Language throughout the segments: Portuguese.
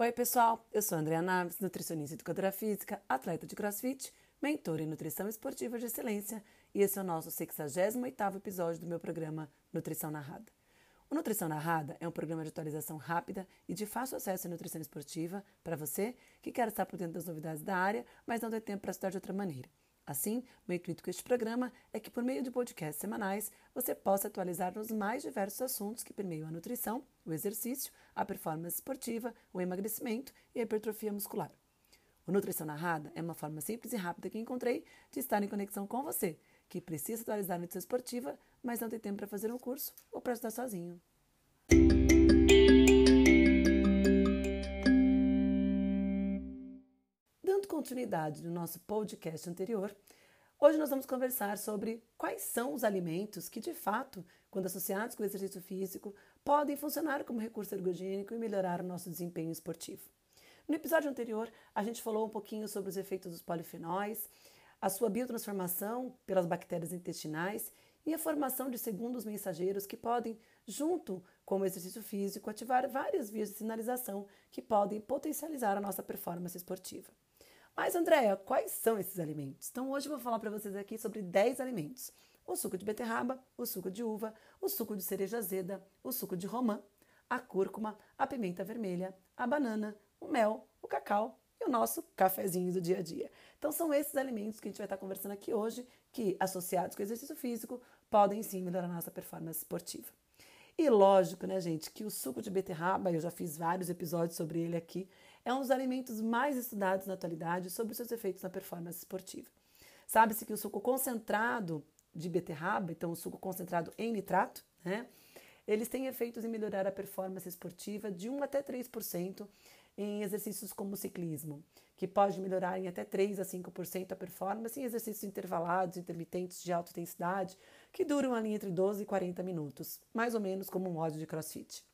Oi, pessoal. Eu sou a Andrea Naves, nutricionista e educadora física, atleta de crossfit, mentora em nutrição esportiva de excelência, e esse é o nosso 68º episódio do meu programa Nutrição Narrada. O Nutrição Narrada é um programa de atualização rápida e de fácil acesso à nutrição esportiva para você que quer estar por dentro das novidades da área, mas não tem tempo para estudar de outra maneira. Assim, meu intuito com este programa é que, por meio de podcasts semanais, você possa atualizar nos mais diversos assuntos que permeiam a nutrição, o exercício, a performance esportiva, o emagrecimento e a hipertrofia muscular. O Nutrição Narrada é uma forma simples e rápida que encontrei de estar em conexão com você, que precisa atualizar a nutrição esportiva, mas não tem tempo para fazer um curso ou para estudar sozinho. Continuidade do nosso podcast anterior, hoje nós vamos conversar sobre quais são os alimentos que, de fato, quando associados com o exercício físico, podem funcionar como recurso ergogênico e melhorar o nosso desempenho esportivo. No episódio anterior, a gente falou um pouquinho sobre os efeitos dos polifenóis, a sua biotransformação pelas bactérias intestinais e a formação de segundos mensageiros que podem, junto com o exercício físico, ativar várias vias de sinalização que podem potencializar a nossa performance esportiva. Mas, Andréia, quais são esses alimentos? Então, hoje eu vou falar para vocês aqui sobre 10 alimentos: o suco de beterraba, o suco de uva, o suco de cereja azeda, o suco de romã, a cúrcuma, a pimenta vermelha, a banana, o mel, o cacau e o nosso cafezinho do dia a dia. Então, são esses alimentos que a gente vai estar conversando aqui hoje, que, associados com exercício físico, podem sim melhorar a nossa performance esportiva. E lógico, né, gente, que o suco de beterraba, eu já fiz vários episódios sobre ele aqui, é um dos alimentos mais estudados na atualidade sobre seus efeitos na performance esportiva. Sabe-se que o suco concentrado de beterraba, então o suco concentrado em nitrato, né, eles têm efeitos em melhorar a performance esportiva de 1 até 3% em exercícios como o ciclismo, que pode melhorar em até 3 a 5% a performance em exercícios intervalados, intermitentes de alta intensidade, que duram ali entre 12 e 40 minutos, mais ou menos como um ódio de crossfit.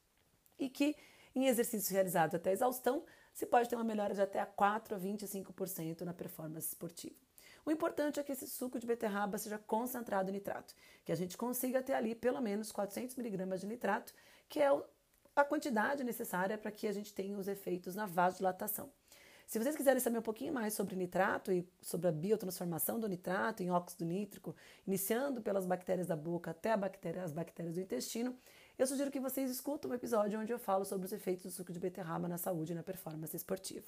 E que, em exercícios realizados até exaustão, se pode ter uma melhora de até 4 a 25% na performance esportiva. O importante é que esse suco de beterraba seja concentrado em nitrato, que a gente consiga ter ali pelo menos 400 miligramas de nitrato, que é a quantidade necessária para que a gente tenha os efeitos na vasodilatação. Se vocês quiserem saber um pouquinho mais sobre nitrato e sobre a biotransformação do nitrato em óxido nítrico, iniciando pelas bactérias da boca até bactéria, as bactérias do intestino, eu sugiro que vocês escutem um episódio onde eu falo sobre os efeitos do suco de beterraba na saúde e na performance esportiva.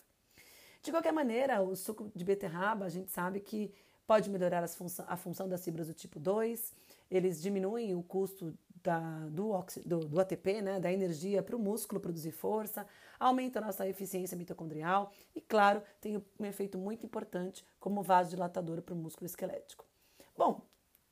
De qualquer maneira, o suco de beterraba, a gente sabe que pode melhorar a função das fibras do tipo 2, eles diminuem o custo da, do, do, do, ATP, né, da energia para o músculo produzir força, aumenta a nossa eficiência mitocondrial e, claro, tem um efeito muito importante como vasodilatador para o músculo esquelético. Bom,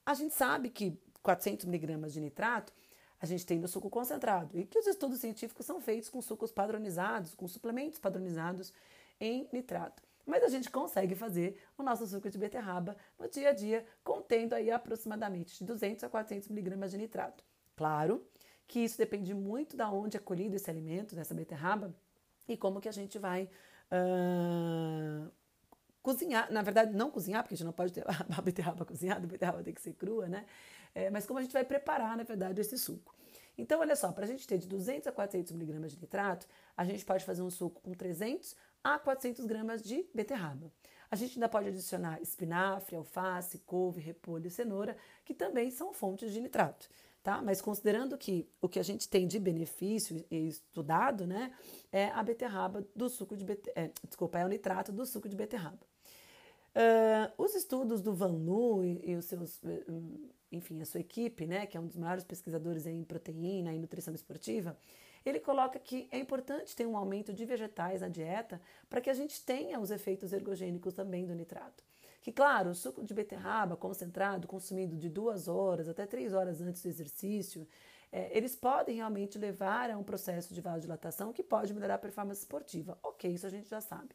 a gente sabe que 400 miligramas de nitrato a gente tem no suco concentrado e que os estudos científicos são feitos com sucos padronizados, com suplementos padronizados em nitrato. Mas a gente consegue fazer o nosso suco de beterraba no dia a dia, contendo aí aproximadamente de 200 a 400 miligramas de nitrato. Claro que isso depende muito da onde é colhido esse alimento, dessa beterraba, e como que a gente vai uh, cozinhar. Na verdade, não cozinhar, porque a gente não pode ter a beterraba cozinhada, a beterraba tem que ser crua, né? É, mas como a gente vai preparar, na verdade, esse suco. Então, olha só, para a gente ter de 200 a 400 miligramas de nitrato, a gente pode fazer um suco com 300 a 400 gramas de beterraba. A gente ainda pode adicionar espinafre, alface, couve, repolho e cenoura, que também são fontes de nitrato. Tá? Mas considerando que o que a gente tem de benefício estudado, né, é a beterraba do suco de beterraba, é, desculpa, é o nitrato do suco de beterraba. Uh, os estudos do Van Nu e, e os seus uh, enfim, a sua equipe, né, que é um dos maiores pesquisadores em proteína e nutrição esportiva, ele coloca que é importante ter um aumento de vegetais na dieta para que a gente tenha os efeitos ergogênicos também do nitrato. Que, claro, o suco de beterraba concentrado, consumido de duas horas até três horas antes do exercício, é, eles podem realmente levar a um processo de vasodilatação que pode melhorar a performance esportiva. Ok, isso a gente já sabe.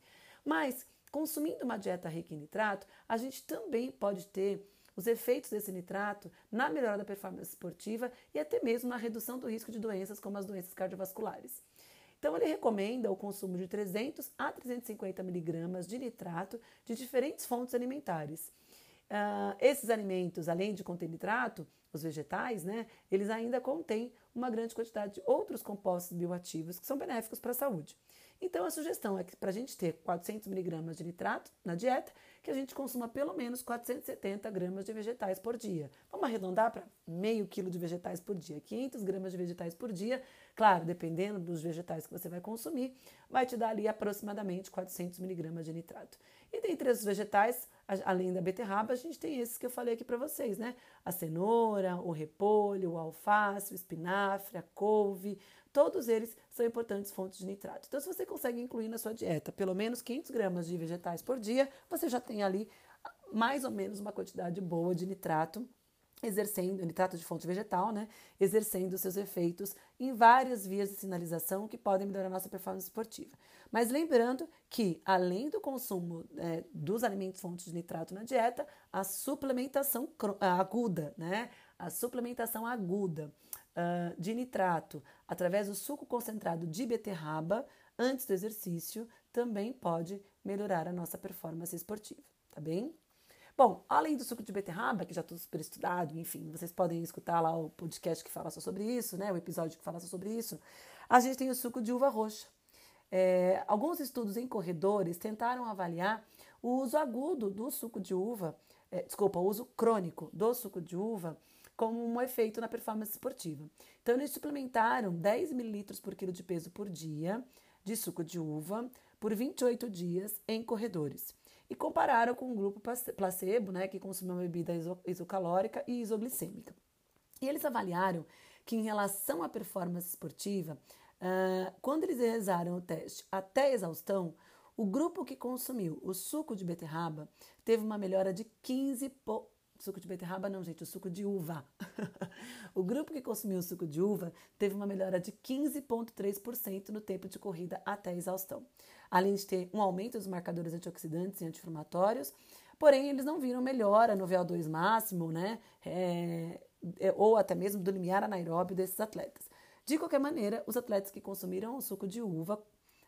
Mas, consumindo uma dieta rica em nitrato, a gente também pode ter os efeitos desse nitrato na melhora da performance esportiva e até mesmo na redução do risco de doenças como as doenças cardiovasculares. Então, ele recomenda o consumo de 300 a 350 miligramas de nitrato de diferentes fontes alimentares. Uh, esses alimentos, além de conter nitrato, os vegetais, né, eles ainda contêm uma grande quantidade de outros compostos bioativos que são benéficos para a saúde. Então, a sugestão é que para a gente ter 400 miligramas de nitrato na dieta, que a gente consuma pelo menos 470 gramas de vegetais por dia. Vamos arredondar para meio quilo de vegetais por dia, 500 gramas de vegetais por dia. Claro, dependendo dos vegetais que você vai consumir, vai te dar ali aproximadamente 400 miligramas de nitrato. E dentre os vegetais, além da beterraba, a gente tem esses que eu falei aqui para vocês, né? A cenoura, o repolho, o alface, o espinafre, a couve, todos eles são importantes fontes de nitrato. Então, se você consegue incluir na sua dieta pelo menos 500 gramas de vegetais por dia, você já tem ali mais ou menos uma quantidade boa de nitrato exercendo, nitrato de fonte vegetal, né, exercendo seus efeitos em várias vias de sinalização que podem melhorar nossa performance esportiva. Mas lembrando que, além do consumo é, dos alimentos fontes de nitrato na dieta, a suplementação aguda, né, a suplementação aguda uh, de nitrato através do suco concentrado de beterraba antes do exercício também pode melhorar a nossa performance esportiva, tá bem? Bom, além do suco de beterraba, que já estou super estudado, enfim, vocês podem escutar lá o podcast que fala só sobre isso, né? O episódio que fala só sobre isso. A gente tem o suco de uva roxa. É, alguns estudos em corredores tentaram avaliar o uso agudo do suco de uva, é, desculpa, o uso crônico do suco de uva como um efeito na performance esportiva. Então, eles suplementaram 10 ml por quilo de peso por dia de suco de uva por 28 dias em corredores e compararam com o grupo placebo, né, que consumiu uma bebida isocalórica e isoglicêmica. E eles avaliaram que, em relação à performance esportiva, uh, quando eles realizaram o teste até exaustão, o grupo que consumiu o suco de beterraba teve uma melhora de 15 po... Suco de beterraba não, gente, o suco de uva. o grupo que consumiu o suco de uva teve uma melhora de 15,3% no tempo de corrida até exaustão além de ter um aumento dos marcadores antioxidantes e anti-inflamatórios, porém eles não viram melhora no VO2 máximo, né? É, é, ou até mesmo do limiar anaeróbio desses atletas. De qualquer maneira, os atletas que consumiram o suco de uva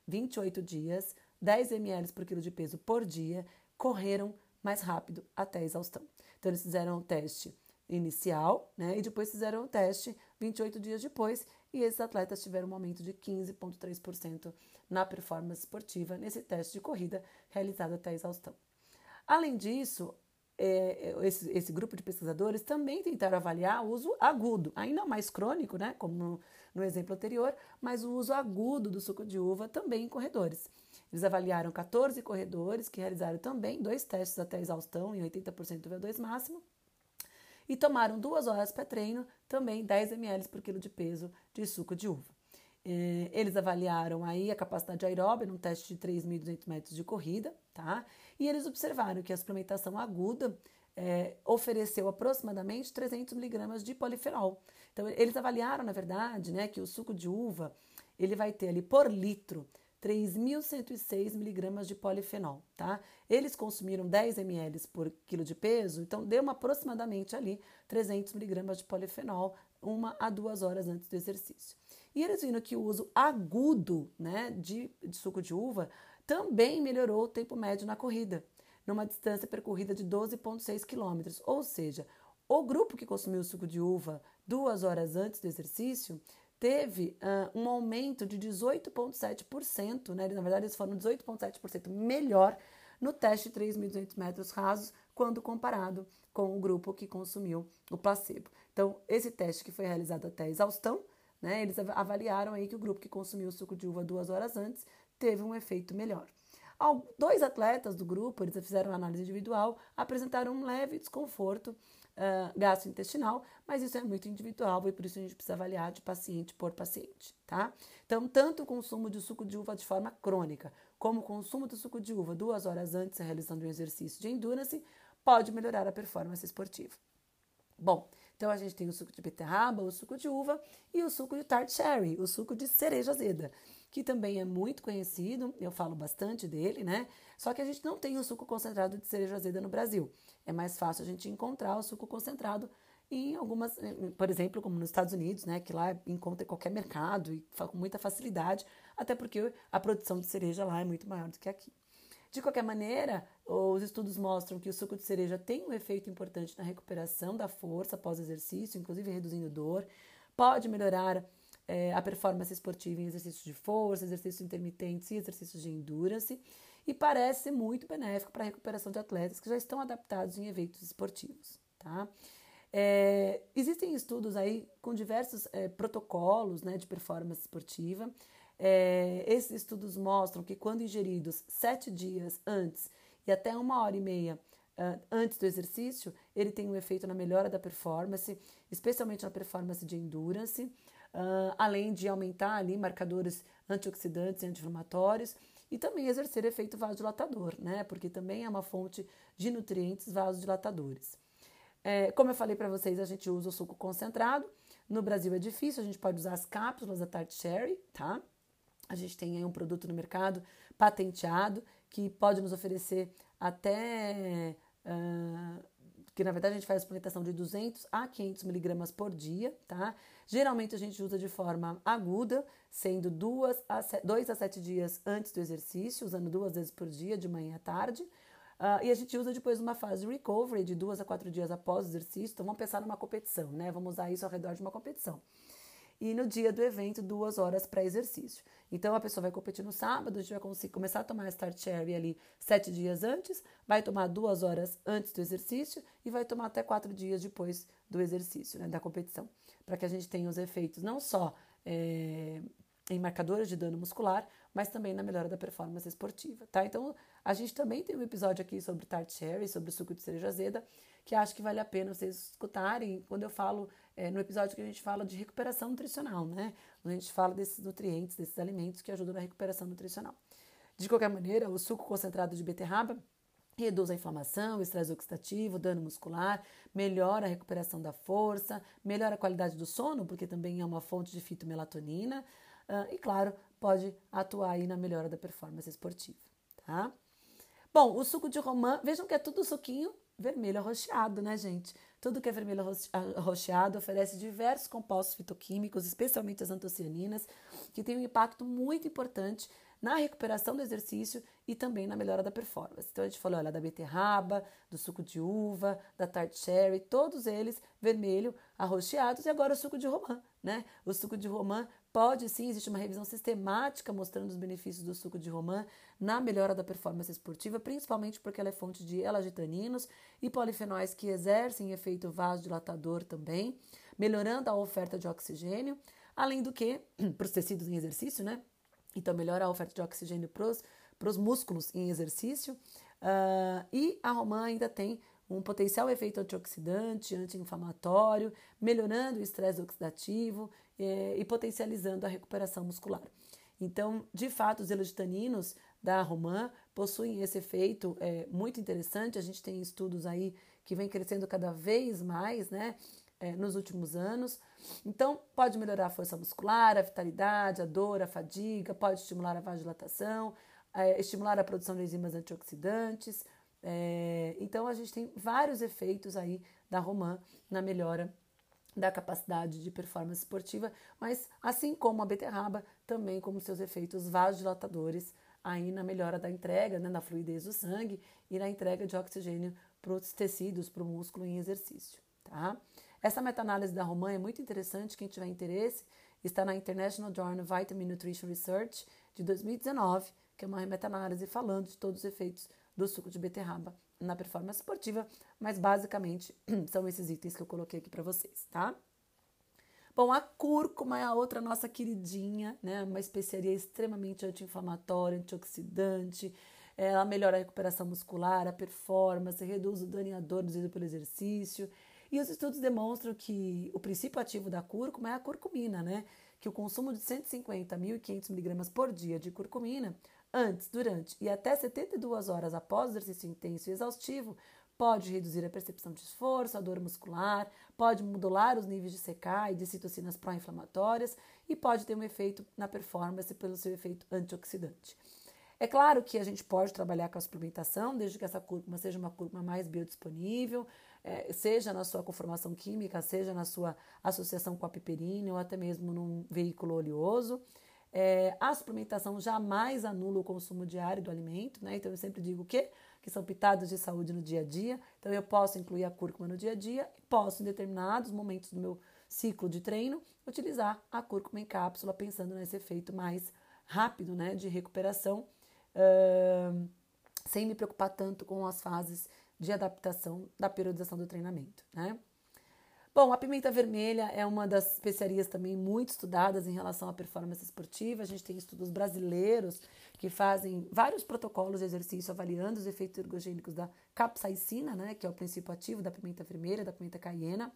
28 dias, 10 ml por quilo de peso por dia, correram mais rápido até a exaustão. Então, eles fizeram o teste inicial, né? E depois fizeram o teste 28 dias depois, e esses atletas tiveram um aumento de 15,3% na performance esportiva nesse teste de corrida realizado até a exaustão. Além disso, é, esse, esse, grupo de pesquisadores também tentaram avaliar o uso agudo, ainda mais crônico, né, como no, no exemplo anterior, mas o uso agudo do suco de uva também em corredores. Eles avaliaram 14 corredores que realizaram também dois testes até exaustão em 80% do VO2 máximo e tomaram duas horas para treino, também 10 ml por quilo de peso de suco de uva. É, eles avaliaram aí a capacidade aeróbica num teste de 3.200 metros de corrida, tá? E eles observaram que a suplementação aguda é, ofereceu aproximadamente 300 miligramas de polifenol. Então, eles avaliaram, na verdade, né, que o suco de uva ele vai ter ali por litro 3.106 miligramas de polifenol, tá? Eles consumiram 10 ml por quilo de peso, então deu aproximadamente ali 300 miligramas de polifenol uma a duas horas antes do exercício. E eles viram que o uso agudo né, de, de suco de uva também melhorou o tempo médio na corrida, numa distância percorrida de 12,6 quilômetros. Ou seja, o grupo que consumiu suco de uva duas horas antes do exercício teve uh, um aumento de 18,7%, né? Na verdade, eles foram 18,7% melhor no teste de 3.200 metros rasos quando comparado com o grupo que consumiu o placebo. Então, esse teste que foi realizado até exaustão, né, eles avaliaram aí que o grupo que consumiu o suco de uva duas horas antes teve um efeito melhor. Dois atletas do grupo, eles fizeram uma análise individual, apresentaram um leve desconforto gastrointestinal, mas isso é muito individual e por isso a gente precisa avaliar de paciente por paciente, tá? Então, tanto o consumo de suco de uva de forma crônica, como o consumo do suco de uva duas horas antes da realização de um exercício de endurance, pode melhorar a performance esportiva. Bom, então a gente tem o suco de beterraba, o suco de uva e o suco de tart cherry, o suco de cereja azeda, que também é muito conhecido, eu falo bastante dele, né? Só que a gente não tem o suco concentrado de cereja azeda no Brasil. É mais fácil a gente encontrar o suco concentrado em algumas, por exemplo, como nos Estados Unidos, né, que lá encontra em qualquer mercado e com muita facilidade, até porque a produção de cereja lá é muito maior do que aqui. De qualquer maneira, os estudos mostram que o suco de cereja tem um efeito importante na recuperação da força após exercício, inclusive reduzindo dor, pode melhorar é, a performance esportiva em exercícios de força, exercícios intermitentes e exercícios de endurance, e parece muito benéfico para a recuperação de atletas que já estão adaptados em eventos esportivos. Tá? É, existem estudos aí com diversos é, protocolos né, de performance esportiva. É, esses estudos mostram que quando ingeridos sete dias antes e até uma hora e meia uh, antes do exercício, ele tem um efeito na melhora da performance, especialmente na performance de endurance, uh, além de aumentar ali marcadores antioxidantes e anti-inflamatórios e também exercer efeito vasodilatador, né? Porque também é uma fonte de nutrientes vasodilatadores. É, como eu falei para vocês, a gente usa o suco concentrado. No Brasil é difícil, a gente pode usar as cápsulas da Tart Cherry, tá? A gente tem aí um produto no mercado patenteado que pode nos oferecer até. Uh, que na verdade a gente faz a suplementação de 200 a 500 miligramas por dia, tá? Geralmente a gente usa de forma aguda, sendo duas a dois a sete dias antes do exercício, usando duas vezes por dia, de manhã à tarde. Uh, e a gente usa depois uma fase recovery, de duas a quatro dias após o exercício. Então vamos pensar numa competição, né? Vamos usar isso ao redor de uma competição e no dia do evento, duas horas para exercício. Então a pessoa vai competir no sábado, a gente vai começar a tomar a Start Cherry ali sete dias antes, vai tomar duas horas antes do exercício e vai tomar até quatro dias depois do exercício, né, da competição, para que a gente tenha os efeitos não só é, em marcadores de dano muscular, mas também na melhora da performance esportiva, tá? Então a gente também tem um episódio aqui sobre Tart Cherry, sobre o suco de cereja azeda, que acho que vale a pena vocês escutarem quando eu falo é, no episódio que a gente fala de recuperação nutricional, né? A gente fala desses nutrientes, desses alimentos que ajudam na recuperação nutricional. De qualquer maneira, o suco concentrado de beterraba reduz a inflamação, o estresse oxidativo, dano muscular, melhora a recuperação da força, melhora a qualidade do sono, porque também é uma fonte de fitomelatonina, uh, e claro, pode atuar aí na melhora da performance esportiva, tá? Bom, o suco de romã, vejam que é tudo suquinho vermelho arroxeado, né, gente? Tudo que é vermelho arroxeado oferece diversos compostos fitoquímicos, especialmente as antocianinas, que têm um impacto muito importante na recuperação do exercício e também na melhora da performance. Então a gente falou olha, da beterraba, do suco de uva, da tart cherry, todos eles vermelho arroxeados e agora o suco de romã, né? O suco de romã Pode sim, existe uma revisão sistemática mostrando os benefícios do suco de romã na melhora da performance esportiva, principalmente porque ela é fonte de elagitaninos e polifenóis que exercem efeito vasodilatador também, melhorando a oferta de oxigênio, além do que, para os tecidos em exercício, né? Então, melhora a oferta de oxigênio para os músculos em exercício. Uh, e a romã ainda tem um potencial efeito antioxidante, anti-inflamatório, melhorando o estresse oxidativo é, e potencializando a recuperação muscular. Então, de fato, os elogitaninos da romã possuem esse efeito é, muito interessante. A gente tem estudos aí que vem crescendo cada vez mais, né? É, nos últimos anos. Então, pode melhorar a força muscular, a vitalidade, a dor, a fadiga, pode estimular a vasodilatação, é, estimular a produção de enzimas antioxidantes, é, então a gente tem vários efeitos aí da romã na melhora da capacidade de performance esportiva, mas assim como a beterraba, também como seus efeitos vasodilatadores aí na melhora da entrega, né, na fluidez do sangue e na entrega de oxigênio para os tecidos, para o músculo em exercício, tá? Essa meta-análise da romã é muito interessante, quem tiver interesse, está na International Journal Vitamin Nutrition Research de 2019, que é uma meta-análise falando de todos os efeitos do suco de beterraba na performance esportiva, mas basicamente são esses itens que eu coloquei aqui para vocês, tá? Bom, a cúrcuma é a outra nossa queridinha, né? Uma especiaria extremamente anti-inflamatória, antioxidante. Ela melhora a recuperação muscular, a performance, reduz o dano e a dor induzido pelo exercício. E os estudos demonstram que o princípio ativo da cúrcuma é a curcumina, né? Que o consumo de 150 a 1.500 miligramas por dia de curcumina antes, durante e até 72 horas após o exercício intenso e exaustivo, pode reduzir a percepção de esforço, a dor muscular, pode modular os níveis de CK e de citocinas pró-inflamatórias e pode ter um efeito na performance pelo seu efeito antioxidante. É claro que a gente pode trabalhar com a suplementação, desde que essa cúrcuma seja uma cúrcuma mais biodisponível, é, seja na sua conformação química, seja na sua associação com a piperina ou até mesmo num veículo oleoso. É, a suplementação jamais anula o consumo diário do alimento, né? Então eu sempre digo o quê? Que são pitadas de saúde no dia a dia. Então eu posso incluir a cúrcuma no dia a dia, posso em determinados momentos do meu ciclo de treino, utilizar a cúrcuma em cápsula, pensando nesse efeito mais rápido né, de recuperação, uh, sem me preocupar tanto com as fases de adaptação da periodização do treinamento. Né? Bom, a pimenta vermelha é uma das especiarias também muito estudadas em relação à performance esportiva. A gente tem estudos brasileiros que fazem vários protocolos de exercício avaliando os efeitos ergogênicos da capsaicina, né, que é o princípio ativo da pimenta vermelha, da pimenta caiena.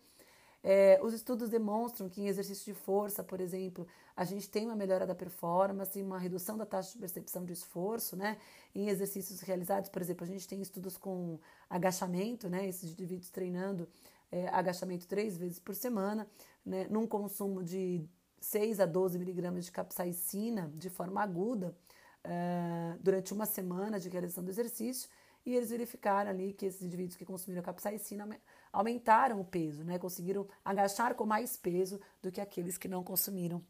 É, os estudos demonstram que em exercício de força, por exemplo, a gente tem uma melhora da performance, uma redução da taxa de percepção de esforço, né? Em exercícios realizados, por exemplo, a gente tem estudos com agachamento, né? Esses indivíduos treinando é, agachamento três vezes por semana, né? Num consumo de 6 a 12 miligramas de capsaicina de forma aguda uh, durante uma semana de realização do exercício e eles verificaram ali que esses indivíduos que consumiram capsaicina aumentaram o peso, né? conseguiram agachar com mais peso do que aqueles que não consumiram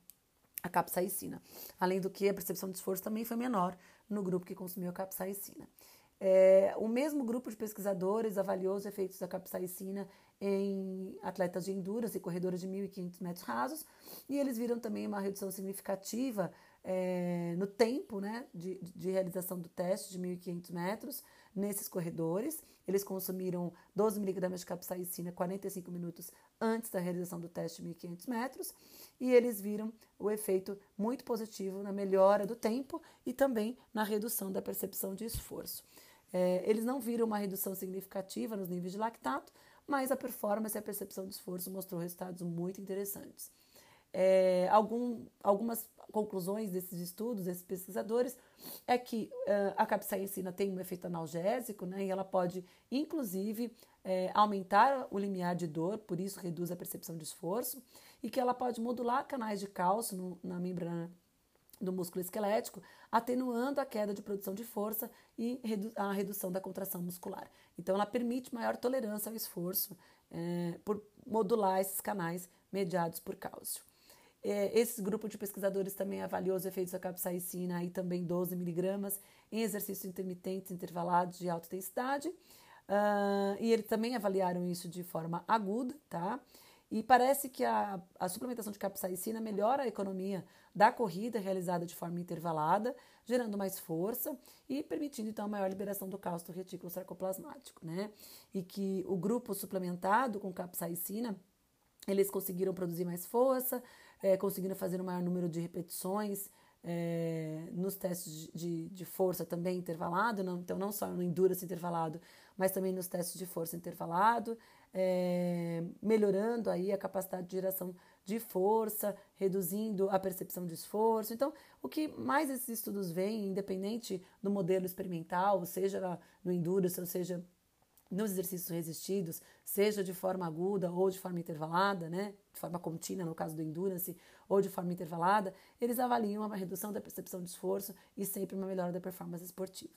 a capsaicina. Além do que, a percepção de esforço também foi menor no grupo que consumiu a capsaicina. É, o mesmo grupo de pesquisadores avaliou os efeitos da capsaicina em atletas de endurance e corredores de 1.500 metros rasos, e eles viram também uma redução significativa é, no tempo né, de, de realização do teste de 1.500 metros nesses corredores. Eles consumiram 12 miligramas de capsaicina 45 minutos antes da realização do teste de 1.500 metros e eles viram o efeito muito positivo na melhora do tempo e também na redução da percepção de esforço. É, eles não viram uma redução significativa nos níveis de lactato, mas a performance e a percepção de esforço mostrou resultados muito interessantes. É, algum, algumas conclusões desses estudos, desses pesquisadores, é que uh, a capsaicina tem um efeito analgésico, né, e ela pode, inclusive, é, aumentar o limiar de dor, por isso reduz a percepção de esforço, e que ela pode modular canais de cálcio no, na membrana do músculo esquelético, atenuando a queda de produção de força e redu a redução da contração muscular. Então, ela permite maior tolerância ao esforço é, por modular esses canais mediados por cálcio. É, esse grupo de pesquisadores também avaliou os efeitos da capsaicina e também 12 miligramas em exercícios intermitentes intervalados de alta intensidade. Uh, e eles também avaliaram isso de forma aguda, tá? E parece que a, a suplementação de capsaicina melhora a economia da corrida realizada de forma intervalada, gerando mais força e permitindo então a maior liberação do cálcio do retículo sarcoplasmático, né? E que o grupo suplementado com capsaicina, eles conseguiram produzir mais força, é, conseguindo fazer um maior número de repetições é, nos testes de, de, força também intervalado, não, então não só no endurance intervalado, mas também nos testes de força intervalado, é, melhorando aí a capacidade de geração de força, reduzindo a percepção de esforço. Então, o que mais esses estudos veem, independente do modelo experimental, seja no endurance, ou seja nos exercícios resistidos, seja de forma aguda ou de forma intervalada, né, de forma contínua, no caso do endurance, ou de forma intervalada, eles avaliam uma redução da percepção de esforço e sempre uma melhora da performance esportiva.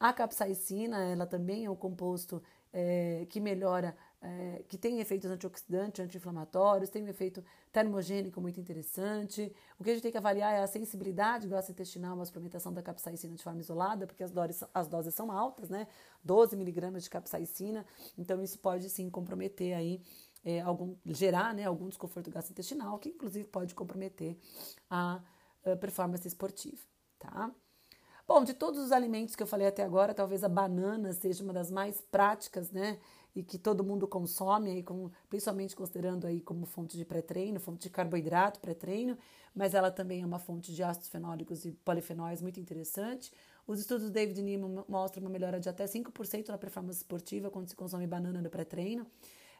A capsaicina, ela também é um composto é, que melhora, é, que tem efeitos antioxidantes, anti-inflamatórios, tem um efeito termogênico muito interessante. O que a gente tem que avaliar é a sensibilidade gastrointestinal à suplementação da capsaicina de forma isolada, porque as doses, as doses são altas, né? 12 miligramas de capsaicina, então isso pode sim comprometer aí é, algum, gerar né, algum desconforto gastrointestinal, que inclusive pode comprometer a, a performance esportiva, tá? Bom, de todos os alimentos que eu falei até agora, talvez a banana seja uma das mais práticas, né? E que todo mundo consome, aí, como, principalmente considerando aí como fonte de pré-treino, fonte de carboidrato pré-treino, mas ela também é uma fonte de ácidos fenólicos e polifenóis muito interessante. Os estudos do David Nima mostram uma melhora de até 5% na performance esportiva quando se consome banana no pré-treino.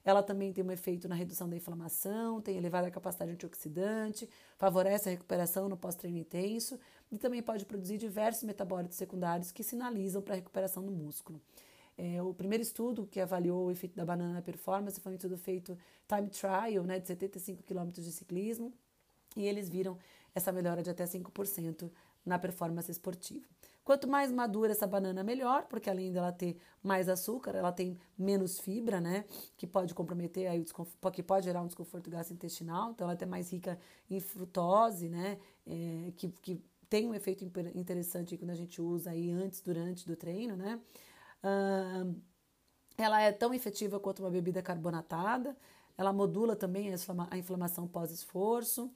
Ela também tem um efeito na redução da inflamação, tem elevada capacidade antioxidante, favorece a recuperação no pós-treino intenso e também pode produzir diversos metabólitos secundários que sinalizam para a recuperação do músculo. É, o primeiro estudo que avaliou o efeito da banana na performance foi um estudo feito time trial, né, de 75 km de ciclismo, e eles viram essa melhora de até 5% na performance esportiva. Quanto mais madura essa banana, melhor, porque além dela ter mais açúcar, ela tem menos fibra, né? Que pode comprometer aí o que pode gerar um desconforto gastrointestinal. Então, ela é mais rica em frutose, né? É, que, que tem um efeito interessante quando a gente usa aí antes, durante do treino, né? Ela é tão efetiva quanto uma bebida carbonatada. ela modula também a inflamação pós-esforço.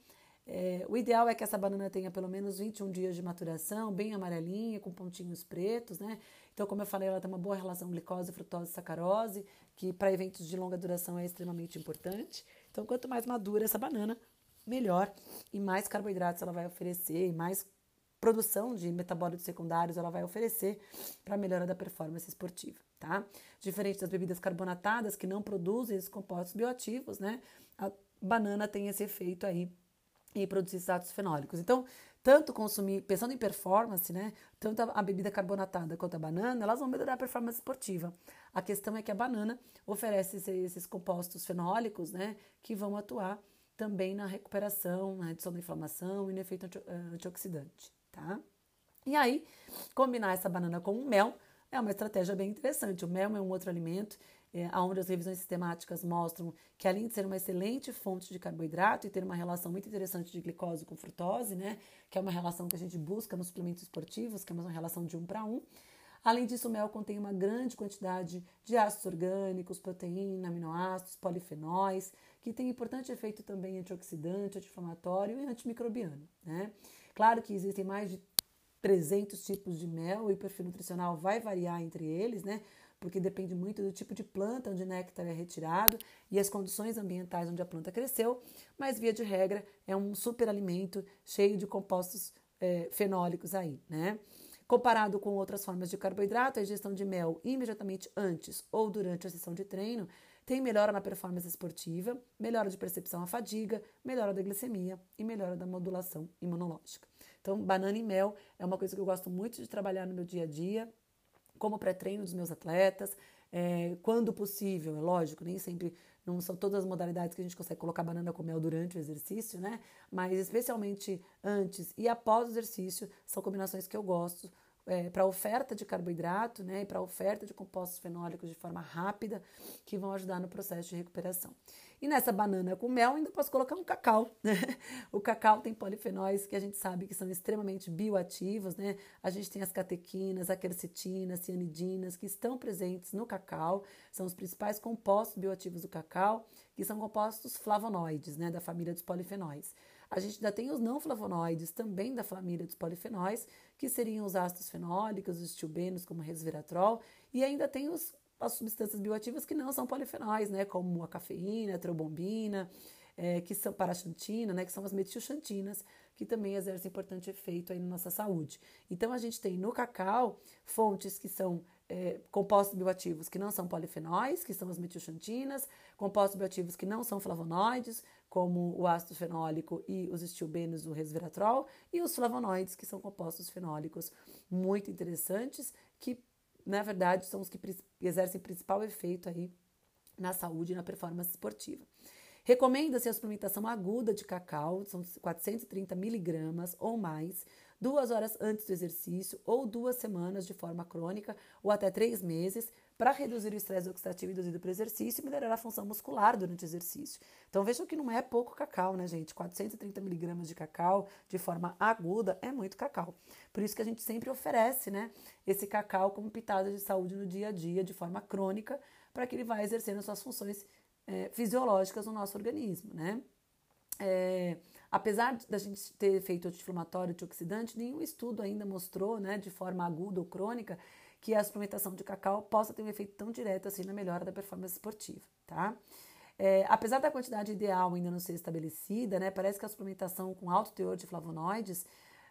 É, o ideal é que essa banana tenha pelo menos 21 dias de maturação, bem amarelinha, com pontinhos pretos, né? Então, como eu falei, ela tem uma boa relação glicose, frutose, sacarose, que para eventos de longa duração é extremamente importante. Então, quanto mais madura essa banana, melhor e mais carboidratos ela vai oferecer e mais produção de metabólitos secundários ela vai oferecer para a melhora da performance esportiva, tá? Diferente das bebidas carbonatadas que não produzem esses compostos bioativos, né? A banana tem esse efeito aí e produzir ácidos fenólicos. Então, tanto consumir, pensando em performance, né? Tanto a, bebida carbonatada quanto a banana, elas vão melhorar a performance esportiva. A questão é que a banana oferece esses, compostos fenólicos, né? Que vão atuar também na recuperação, na redução da inflamação e no efeito eh, antioxidante, tá? E aí, combinar essa banana com o mel é uma estratégia bem interessante. O mel é um outro alimento é, onde as revisões sistemáticas mostram que, além de ser uma excelente fonte de carboidrato e ter uma relação muito interessante de glicose com frutose, né, que é uma relação que a gente busca nos suplementos esportivos, que é uma relação de um para um, Além disso, o mel contém uma grande quantidade de ácidos orgânicos, proteína, aminoácidos, polifenóis, que tem importante efeito também antioxidante, anti-inflamatório e antimicrobiano. Né? Claro que existem mais de 300 tipos de mel e o perfil nutricional vai variar entre eles, né? porque depende muito do tipo de planta onde o néctar é retirado e as condições ambientais onde a planta cresceu, mas via de regra é um superalimento cheio de compostos é, fenólicos aí, né? Comparado com outras formas de carboidrato, a ingestão de mel imediatamente antes ou durante a sessão de treino tem melhora na performance esportiva, melhora de percepção à fadiga, melhora da glicemia e melhora da modulação imunológica. Então, banana e mel é uma coisa que eu gosto muito de trabalhar no meu dia a dia como pré-treino dos meus atletas, é, quando possível, é lógico, nem sempre, não são todas as modalidades que a gente consegue colocar banana com mel durante o exercício, né? Mas especialmente antes e após o exercício, são combinações que eu gosto é, para oferta de carboidrato, né? E para oferta de compostos fenólicos de forma rápida, que vão ajudar no processo de recuperação. E nessa banana com mel ainda posso colocar um cacau, né? O cacau tem polifenóis que a gente sabe que são extremamente bioativos, né? A gente tem as catequinas, a quercetina, cianidinas que estão presentes no cacau, são os principais compostos bioativos do cacau, que são compostos flavonoides, né, da família dos polifenóis. A gente ainda tem os não flavonoides, também da família dos polifenóis, que seriam os ácidos fenólicos, os estilbenos, como resveratrol, e ainda tem os as substâncias bioativas que não são polifenóis, né, como a cafeína, a trobombina, é, que são paraxantina, né, que são as metilxantinas, que também exercem importante efeito aí na nossa saúde. Então a gente tem no cacau fontes que são é, compostos bioativos que não são polifenóis, que são as metilxantinas, compostos bioativos que não são flavonoides, como o ácido fenólico e os estilbenos do resveratrol, e os flavonoides, que são compostos fenólicos muito interessantes, que na verdade, são os que exercem principal efeito aí na saúde e na performance esportiva. Recomenda-se a suplementação aguda de cacau, são 430 miligramas ou mais, duas horas antes do exercício ou duas semanas de forma crônica ou até três meses para reduzir o estresse oxidativo induzido pelo exercício e melhorar a função muscular durante o exercício. Então vejam que não é pouco cacau, né, gente? 430 miligramas de cacau de forma aguda é muito cacau. Por isso que a gente sempre oferece, né, esse cacau como pitada de saúde no dia a dia, de forma crônica, para que ele vá exercendo suas funções é, fisiológicas no nosso organismo, né? É, apesar da gente ter feito anti-inflamatório, antioxidante, nenhum estudo ainda mostrou, né, de forma aguda ou crônica, que a suplementação de cacau possa ter um efeito tão direto assim na melhora da performance esportiva, tá? É, apesar da quantidade ideal ainda não ser estabelecida, né, parece que a suplementação com alto teor de flavonoides,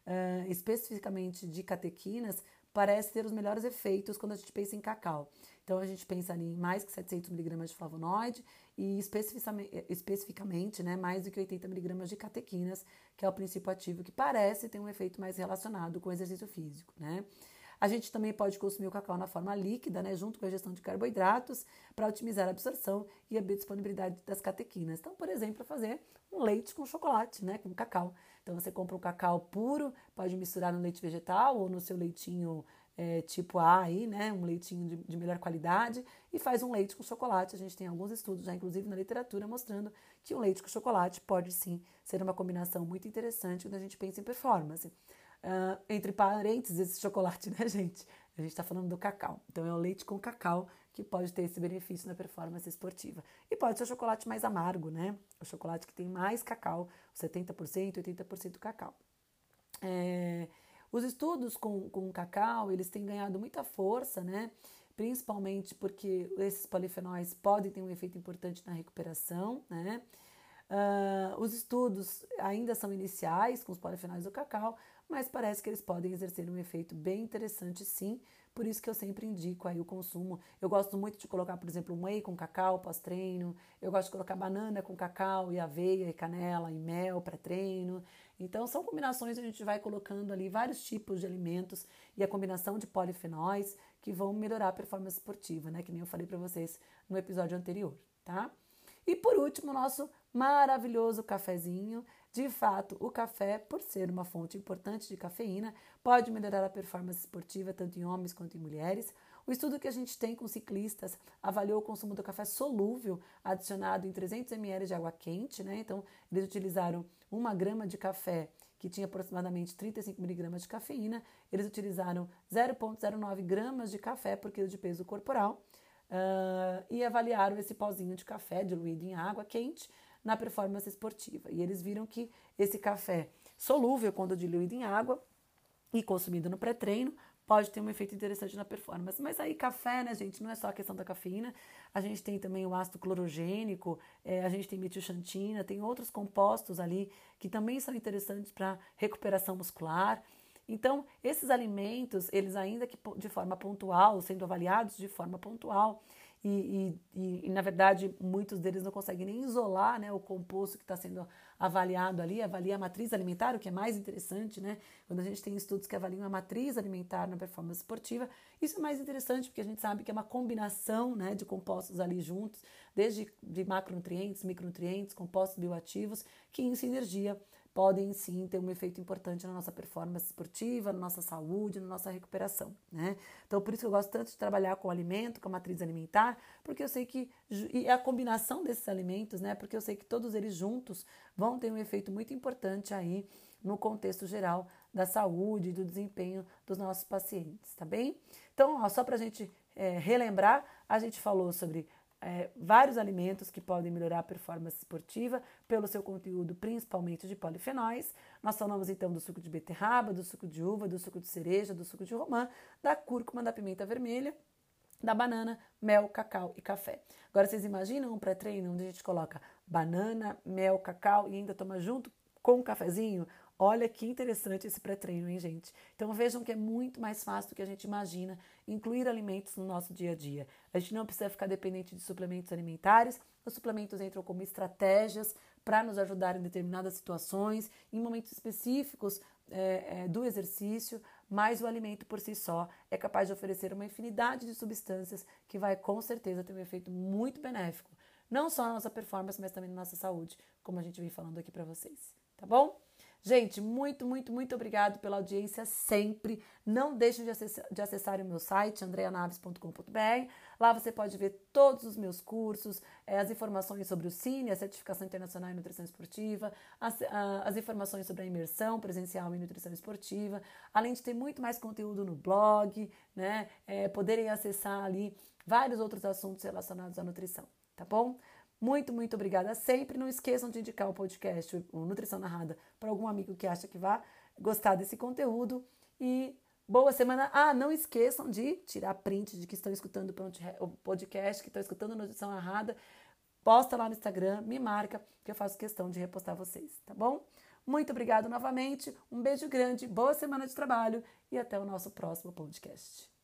uh, especificamente de catequinas, parece ter os melhores efeitos quando a gente pensa em cacau. Então a gente pensa ali em mais que 700 miligramas de flavonoide e especificamente, especificamente né, mais do que 80 miligramas de catequinas, que é o princípio ativo que parece ter um efeito mais relacionado com o exercício físico. Né? A gente também pode consumir o cacau na forma líquida, né, junto com a gestão de carboidratos, para otimizar a absorção e a biodisponibilidade das catequinas. Então, por exemplo, fazer um leite com chocolate, né, com cacau. Então, você compra um cacau puro, pode misturar no leite vegetal ou no seu leitinho é, tipo A aí, né, um leitinho de, de, melhor qualidade e faz um leite com chocolate. A gente tem alguns estudos já, inclusive na literatura, mostrando que um leite com chocolate pode sim ser uma combinação muito interessante quando a gente pensa em performance. Uh, entre parênteses, esse chocolate, né, gente? A gente está falando do cacau. Então é o leite com cacau que pode ter esse benefício na performance esportiva. E pode ser o chocolate mais amargo, né? O chocolate que tem mais cacau, 70%, 80% cacau. É, os estudos com, com cacau, eles têm ganhado muita força, né? Principalmente porque esses polifenóis podem ter um efeito importante na recuperação, né? Uh, os estudos ainda são iniciais com os polifenóis do cacau, mas parece que eles podem exercer um efeito bem interessante sim, por isso que eu sempre indico aí o consumo. Eu gosto muito de colocar, por exemplo, whey com cacau pós-treino, eu gosto de colocar banana com cacau e aveia e canela e mel para treino. Então são combinações que a gente vai colocando ali vários tipos de alimentos e a combinação de polifenóis que vão melhorar a performance esportiva, né, que nem eu falei para vocês no episódio anterior, tá? E por último, nosso maravilhoso cafezinho. De fato, o café, por ser uma fonte importante de cafeína, pode melhorar a performance esportiva tanto em homens quanto em mulheres. O estudo que a gente tem com ciclistas avaliou o consumo do café solúvel adicionado em 300 ml de água quente, né? Então, eles utilizaram uma grama de café que tinha aproximadamente 35 miligramas de cafeína, eles utilizaram 0,09 gramas de café por quilo de peso corporal uh, e avaliaram esse pozinho de café diluído em água quente na performance esportiva. E eles viram que esse café solúvel, quando diluído em água e consumido no pré-treino, pode ter um efeito interessante na performance. Mas aí, café, né, gente, não é só a questão da cafeína, a gente tem também o ácido clorogênico, é, a gente tem metilxantina, tem outros compostos ali que também são interessantes para recuperação muscular. Então, esses alimentos, eles ainda que de forma pontual, sendo avaliados de forma pontual, e, e, e, na verdade muitos deles não conseguem nem isolar né, o composto que está sendo avaliado ali, avalia a matriz alimentar, o que é mais interessante, né? Quando a gente tem estudos que avaliam a matriz alimentar na performance esportiva, isso é mais interessante porque a gente sabe que é uma combinação né, de compostos ali juntos, desde de macronutrientes, micronutrientes, compostos bioativos, que em sinergia podem sim ter um efeito importante na nossa performance esportiva, na nossa saúde, na nossa recuperação, né? Então, por isso que eu gosto tanto de trabalhar com alimento, com a matriz alimentar, porque eu sei que e a combinação desses alimentos, né? Porque eu sei que todos eles juntos vão ter um efeito muito importante aí no contexto geral da saúde e do desempenho dos nossos pacientes, tá bem? Então, ó, só para a gente é, relembrar, a gente falou sobre é, vários alimentos que podem melhorar a performance esportiva pelo seu conteúdo, principalmente de polifenóis. Nós falamos então do suco de beterraba, do suco de uva, do suco de cereja, do suco de romã, da cúrcuma, da pimenta vermelha, da banana, mel, cacau e café. Agora vocês imaginam um pré-treino onde a gente coloca banana, mel, cacau e ainda toma junto com um cafezinho? Olha que interessante esse pré-treino, hein, gente? Então vejam que é muito mais fácil do que a gente imagina incluir alimentos no nosso dia a dia. A gente não precisa ficar dependente de suplementos alimentares. Os suplementos entram como estratégias para nos ajudar em determinadas situações, em momentos específicos é, é, do exercício, mas o alimento por si só é capaz de oferecer uma infinidade de substâncias que vai com certeza ter um efeito muito benéfico, não só na nossa performance, mas também na nossa saúde, como a gente vem falando aqui para vocês. Tá bom? Gente, muito, muito, muito obrigado pela audiência sempre. Não deixem de acessar, de acessar o meu site, andreanaves.com.br. Lá você pode ver todos os meus cursos, eh, as informações sobre o Cine, a Certificação Internacional em Nutrição Esportiva, as, as informações sobre a imersão presencial em nutrição esportiva, além de ter muito mais conteúdo no blog, né? É, poderem acessar ali vários outros assuntos relacionados à nutrição, tá bom? Muito, muito obrigada sempre. Não esqueçam de indicar o podcast, o Nutrição Narrada, para algum amigo que acha que vai gostar desse conteúdo. E boa semana. Ah, não esqueçam de tirar print de que estão escutando o podcast, que estão escutando a Nutrição Narrada. Posta lá no Instagram, me marca, que eu faço questão de repostar vocês, tá bom? Muito obrigado novamente, um beijo grande, boa semana de trabalho e até o nosso próximo podcast.